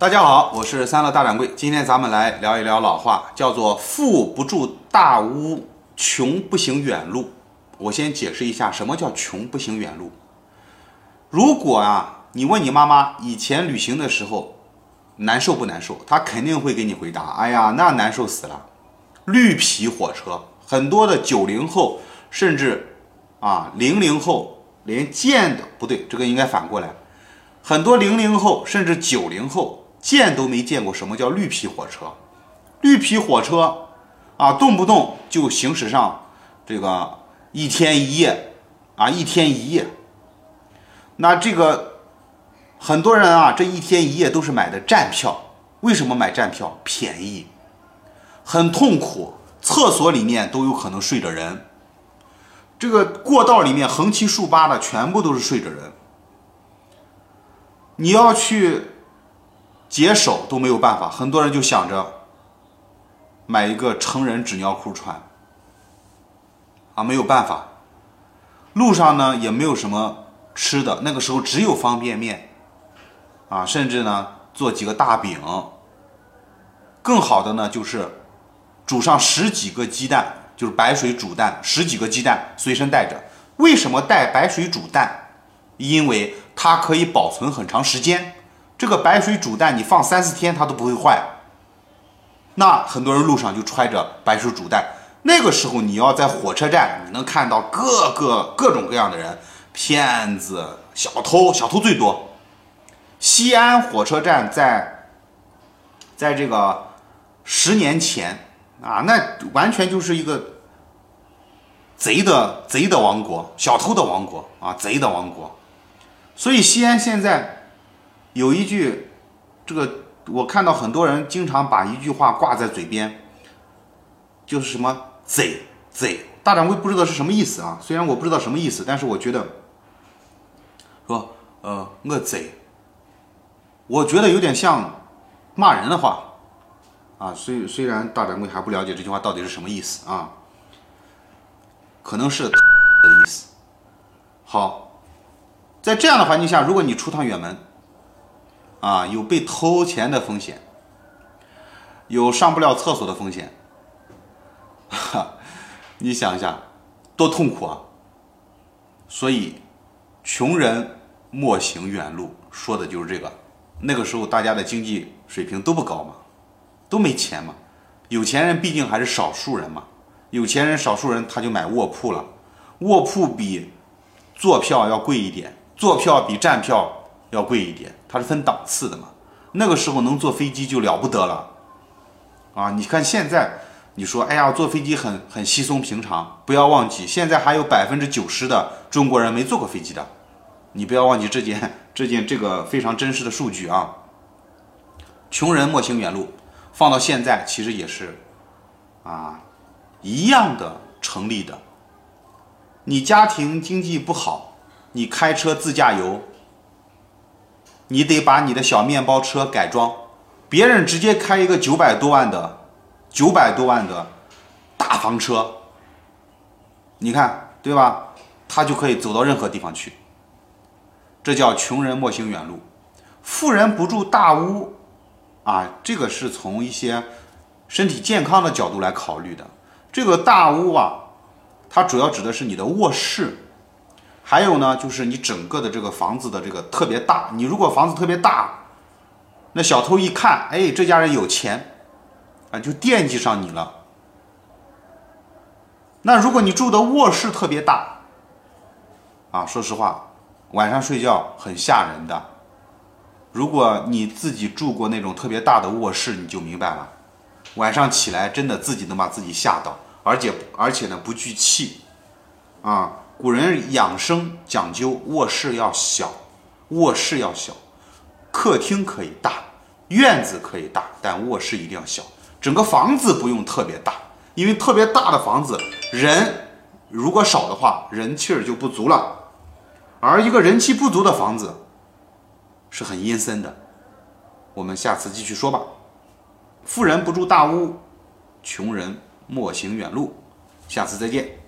大家好，我是三乐大掌柜。今天咱们来聊一聊老话，叫做“富不住大屋，穷不行远路”。我先解释一下，什么叫“穷不行远路”。如果啊，你问你妈妈以前旅行的时候难受不难受，她肯定会给你回答：“哎呀，那难受死了，绿皮火车。”很多的九零后，甚至啊零零后，连见的不对，这个应该反过来。很多零零后甚至九零后见都没见过什么叫绿皮火车。绿皮火车啊，动不动就行驶上这个一天一夜啊，一天一夜。那这个很多人啊，这一天一夜都是买的站票。为什么买站票？便宜。很痛苦，厕所里面都有可能睡着人。这个过道里面横七竖八的全部都是睡着人。你要去解手都没有办法，很多人就想着买一个成人纸尿裤穿，啊，没有办法。路上呢也没有什么吃的，那个时候只有方便面，啊，甚至呢做几个大饼。更好的呢就是煮上十几个鸡蛋，就是白水煮蛋，十几个鸡蛋随身带着。为什么带白水煮蛋？因为它可以保存很长时间，这个白水煮蛋你放三四天它都不会坏。那很多人路上就揣着白水煮蛋，那个时候你要在火车站，你能看到各个各种各样的人，骗子、小偷，小偷最多。西安火车站在，在这个十年前啊，那完全就是一个贼的贼的王国，小偷的王国啊，贼的王国。所以西安现在有一句，这个我看到很多人经常把一句话挂在嘴边，就是什么“贼贼”。大掌柜不知道是什么意思啊？虽然我不知道什么意思，但是我觉得说呃我贼，我觉得有点像骂人的话啊。虽虽然大掌柜还不了解这句话到底是什么意思啊，可能是的意思。好。在这样的环境下，如果你出趟远门，啊，有被偷钱的风险，有上不了厕所的风险，哈，你想一下，多痛苦啊！所以，穷人莫行远路，说的就是这个。那个时候大家的经济水平都不高嘛，都没钱嘛。有钱人毕竟还是少数人嘛，有钱人少数人他就买卧铺了，卧铺比坐票要贵一点。坐票比站票要贵一点，它是分档次的嘛。那个时候能坐飞机就了不得了，啊！你看现在，你说哎呀，坐飞机很很稀松平常。不要忘记，现在还有百分之九十的中国人没坐过飞机的，你不要忘记这件 这件这个非常真实的数据啊。穷人莫行远路，放到现在其实也是啊一样的成立的。你家庭经济不好。你开车自驾游，你得把你的小面包车改装，别人直接开一个九百多万的、九百多万的大房车，你看对吧？他就可以走到任何地方去。这叫穷人莫行远路，富人不住大屋啊。这个是从一些身体健康的角度来考虑的。这个大屋啊，它主要指的是你的卧室。还有呢，就是你整个的这个房子的这个特别大。你如果房子特别大，那小偷一看，哎，这家人有钱，啊，就惦记上你了。那如果你住的卧室特别大，啊，说实话，晚上睡觉很吓人的。如果你自己住过那种特别大的卧室，你就明白了，晚上起来真的自己能把自己吓到，而且而且呢不聚气，啊。古人养生讲究卧室要小，卧室要小，客厅可以大，院子可以大，但卧室一定要小。整个房子不用特别大，因为特别大的房子人如果少的话，人气儿就不足了。而一个人气不足的房子是很阴森的。我们下次继续说吧。富人不住大屋，穷人莫行远路。下次再见。